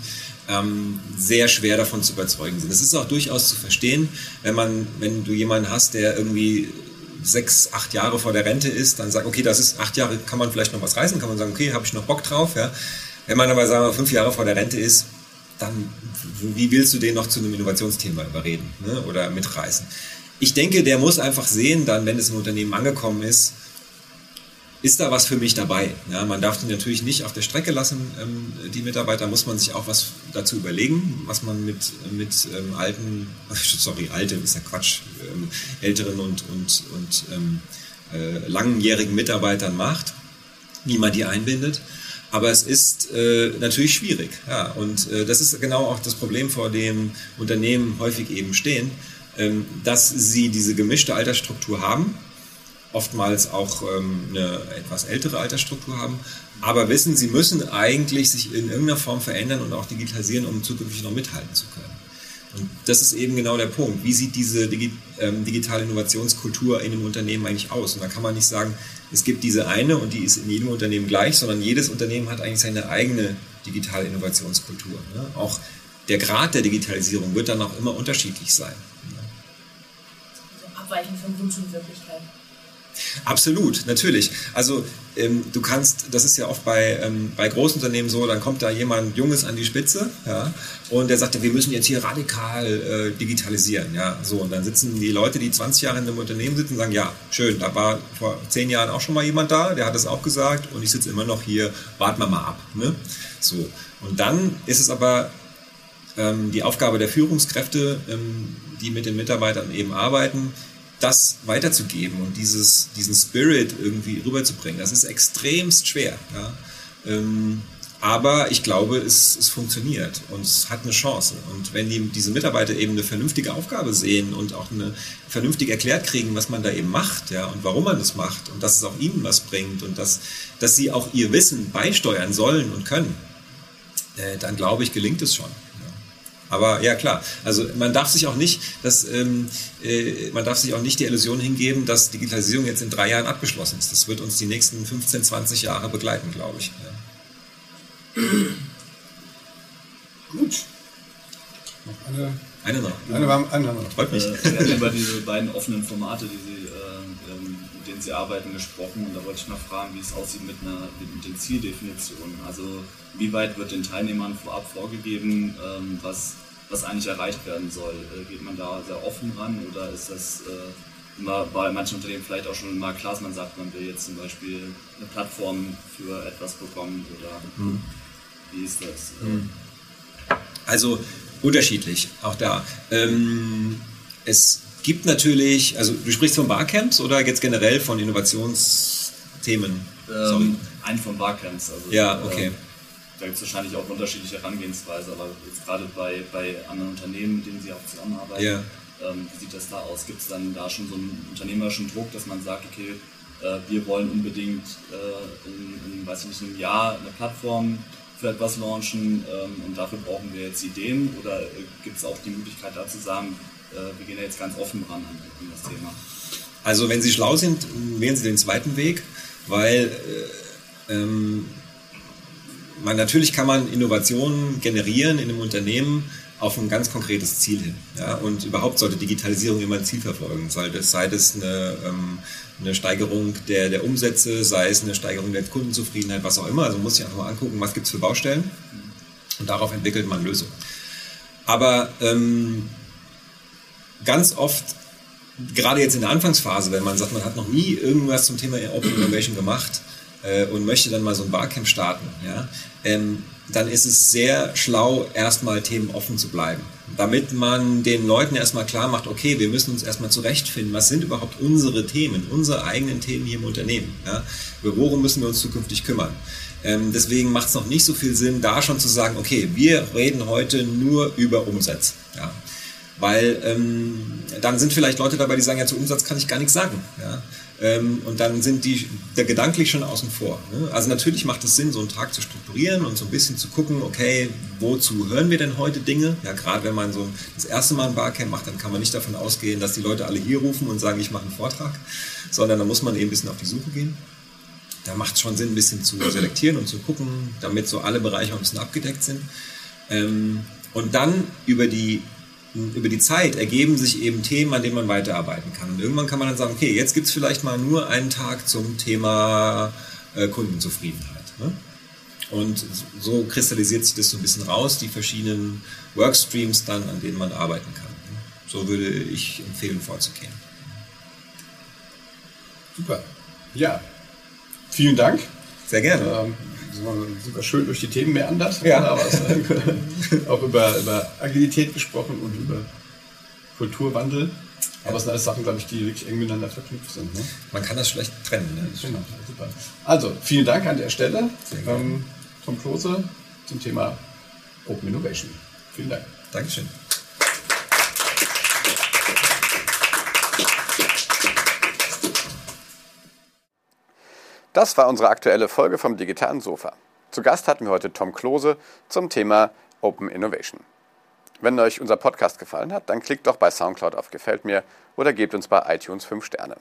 ähm, sehr schwer davon zu überzeugen sind. Das ist auch durchaus zu verstehen, wenn man, wenn du jemanden hast, der irgendwie sechs, acht Jahre vor der Rente ist, dann sagt, okay, das ist acht Jahre, kann man vielleicht noch was reißen, kann man sagen, okay, habe ich noch Bock drauf. Ja. Wenn man aber, sagen wir, fünf Jahre vor der Rente ist, dann wie willst du den noch zu einem Innovationsthema überreden ne, oder mitreißen? Ich denke, der muss einfach sehen, dann, wenn es im Unternehmen angekommen ist, ist da was für mich dabei? Ja, man darf die natürlich nicht auf der Strecke lassen, ähm, die Mitarbeiter, muss man sich auch was dazu überlegen, was man mit, mit ähm, alten, sorry, alte ist ja Quatsch, ähm, älteren und, und, und ähm, äh, langjährigen Mitarbeitern macht, wie man die einbindet. Aber es ist äh, natürlich schwierig. Ja, und äh, das ist genau auch das Problem, vor dem Unternehmen häufig eben stehen, dass sie diese gemischte Altersstruktur haben oftmals auch ähm, eine etwas ältere Altersstruktur haben, aber wissen, sie müssen eigentlich sich in irgendeiner Form verändern und auch digitalisieren, um zukünftig noch mithalten zu können. Und das ist eben genau der Punkt. Wie sieht diese Digi ähm, digitale Innovationskultur in einem Unternehmen eigentlich aus? Und da kann man nicht sagen, es gibt diese eine und die ist in jedem Unternehmen gleich, sondern jedes Unternehmen hat eigentlich seine eigene digitale Innovationskultur. Ne? Auch der Grad der Digitalisierung wird dann auch immer unterschiedlich sein. Abweichend von Wunsch und Wirklichkeit. Absolut, natürlich. Also ähm, du kannst, das ist ja oft bei, ähm, bei Großunternehmen so, dann kommt da jemand Junges an die Spitze ja, und der sagt, wir müssen jetzt hier radikal äh, digitalisieren. Ja, so, und dann sitzen die Leute, die 20 Jahre in einem Unternehmen sitzen, und sagen, ja, schön, da war vor 10 Jahren auch schon mal jemand da, der hat es auch gesagt und ich sitze immer noch hier, warten wir mal ab. Ne? So, und dann ist es aber ähm, die Aufgabe der Führungskräfte, ähm, die mit den Mitarbeitern eben arbeiten, das weiterzugeben und dieses, diesen Spirit irgendwie rüberzubringen. Das ist extremst schwer. Ja? Ähm, aber ich glaube, es, es funktioniert und es hat eine Chance. Und wenn die, diese Mitarbeiter eben eine vernünftige Aufgabe sehen und auch eine vernünftig erklärt kriegen, was man da eben macht ja, und warum man das macht und dass es auch ihnen was bringt und dass, dass sie auch ihr Wissen beisteuern sollen und können, äh, dann glaube ich, gelingt es schon. Aber ja klar, also man darf sich auch nicht, dass, ähm, äh, man darf sich auch nicht die Illusion hingeben, dass Digitalisierung jetzt in drei Jahren abgeschlossen ist. Das wird uns die nächsten 15, 20 Jahre begleiten, glaube ich. Ja. Gut. Noch eine. Eine noch. Eine, eine, eine noch. Freut mich. Äh, Sie haben über diese beiden offenen Formate, die Sie, äh, denen Sie arbeiten, gesprochen. Und da wollte ich mal fragen, wie es aussieht mit, einer, mit den Zieldefinitionen. Also wie weit wird den Teilnehmern vorab vorgegeben, ähm, was, was eigentlich erreicht werden soll? Äh, geht man da sehr offen ran oder ist das äh, immer bei manchen Unternehmen vielleicht auch schon mal klar, dass man sagt, man will jetzt zum Beispiel eine Plattform für etwas bekommen oder mhm. wie ist das? Mhm. Also unterschiedlich, auch da. Ähm, es gibt natürlich, also du sprichst von Barcamps oder jetzt generell von Innovationsthemen? Ähm, einen von Barcamps. Also, ja, okay. Äh, da gibt es wahrscheinlich auch unterschiedliche Herangehensweise, aber jetzt gerade bei, bei anderen Unternehmen, mit denen Sie auch zusammenarbeiten, ja. ähm, wie sieht das da aus? Gibt es dann da schon so einen unternehmerischen Druck, dass man sagt, okay, äh, wir wollen unbedingt äh, in, in, weiß ich nicht, einem Jahr eine Plattform für etwas launchen ähm, und dafür brauchen wir jetzt Ideen oder äh, gibt es auch die Möglichkeit da zu sagen, äh, wir gehen ja jetzt ganz offen ran an, das Thema? Also wenn Sie schlau sind, wählen Sie den zweiten Weg, weil äh, ähm, man, natürlich kann man Innovationen generieren in einem Unternehmen auf ein ganz konkretes Ziel hin. Ja? Und überhaupt sollte Digitalisierung immer ein Ziel verfolgen. Sei das, sei das eine, ähm, eine Steigerung der, der Umsätze, sei es eine Steigerung der Kundenzufriedenheit, was auch immer. Also man muss sich einfach mal angucken, was gibt es für Baustellen. Und darauf entwickelt man Lösungen. Aber ähm, ganz oft, gerade jetzt in der Anfangsphase, wenn man sagt, man hat noch nie irgendwas zum Thema Open Innovation gemacht, äh, und möchte dann mal so ein Barcamp starten, ja, ähm, dann ist es sehr schlau, erstmal Themen offen zu bleiben. Damit man den Leuten erstmal klar macht, okay, wir müssen uns erstmal zurechtfinden, was sind überhaupt unsere Themen, unsere eigenen Themen hier im Unternehmen. Ja? Worum müssen wir uns zukünftig kümmern? Ähm, deswegen macht es noch nicht so viel Sinn, da schon zu sagen, okay, wir reden heute nur über Umsatz. Ja? Weil ähm, dann sind vielleicht Leute dabei, die sagen, ja, zu Umsatz kann ich gar nichts sagen. Ja? Ähm, und dann sind die der gedanklich schon außen vor. Ne? Also natürlich macht es Sinn, so einen Tag zu strukturieren und so ein bisschen zu gucken, okay, wozu hören wir denn heute Dinge? Ja, gerade wenn man so das erste Mal ein Barcamp macht, dann kann man nicht davon ausgehen, dass die Leute alle hier rufen und sagen, ich mache einen Vortrag, sondern da muss man eben ein bisschen auf die Suche gehen. Da macht es schon Sinn, ein bisschen zu selektieren und zu gucken, damit so alle Bereiche ein bisschen abgedeckt sind. Ähm, und dann über die über die Zeit ergeben sich eben Themen, an denen man weiterarbeiten kann. Und irgendwann kann man dann sagen, okay, jetzt gibt es vielleicht mal nur einen Tag zum Thema äh, Kundenzufriedenheit. Ne? Und so kristallisiert sich das so ein bisschen raus, die verschiedenen Workstreams dann, an denen man arbeiten kann. So würde ich empfehlen, vorzugehen. Super. Ja. vielen Dank. Sehr gerne. Ähm, super schön durch die Themen meandert. Ja. Aber auch über, über Agilität gesprochen und über Kulturwandel. Aber es sind alles Sachen, glaube ich, die wirklich eng miteinander verknüpft sind. Ne? Man kann das schlecht trennen. Ne? Genau, super. Also, vielen Dank an der Stelle. Ähm, Tom Klose zum Thema Open Innovation. Vielen Dank. Dankeschön. Das war unsere aktuelle Folge vom digitalen Sofa. Zu Gast hatten wir heute Tom Klose zum Thema Open Innovation. Wenn euch unser Podcast gefallen hat, dann klickt doch bei Soundcloud auf Gefällt mir oder gebt uns bei iTunes 5 Sterne.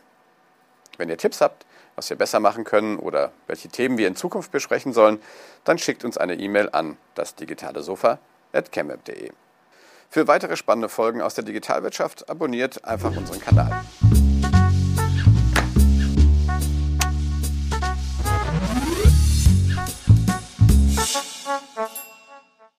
Wenn ihr Tipps habt, was wir besser machen können oder welche Themen wir in Zukunft besprechen sollen, dann schickt uns eine E-Mail an das digitale Sofa Für weitere spannende Folgen aus der Digitalwirtschaft abonniert einfach unseren Kanal.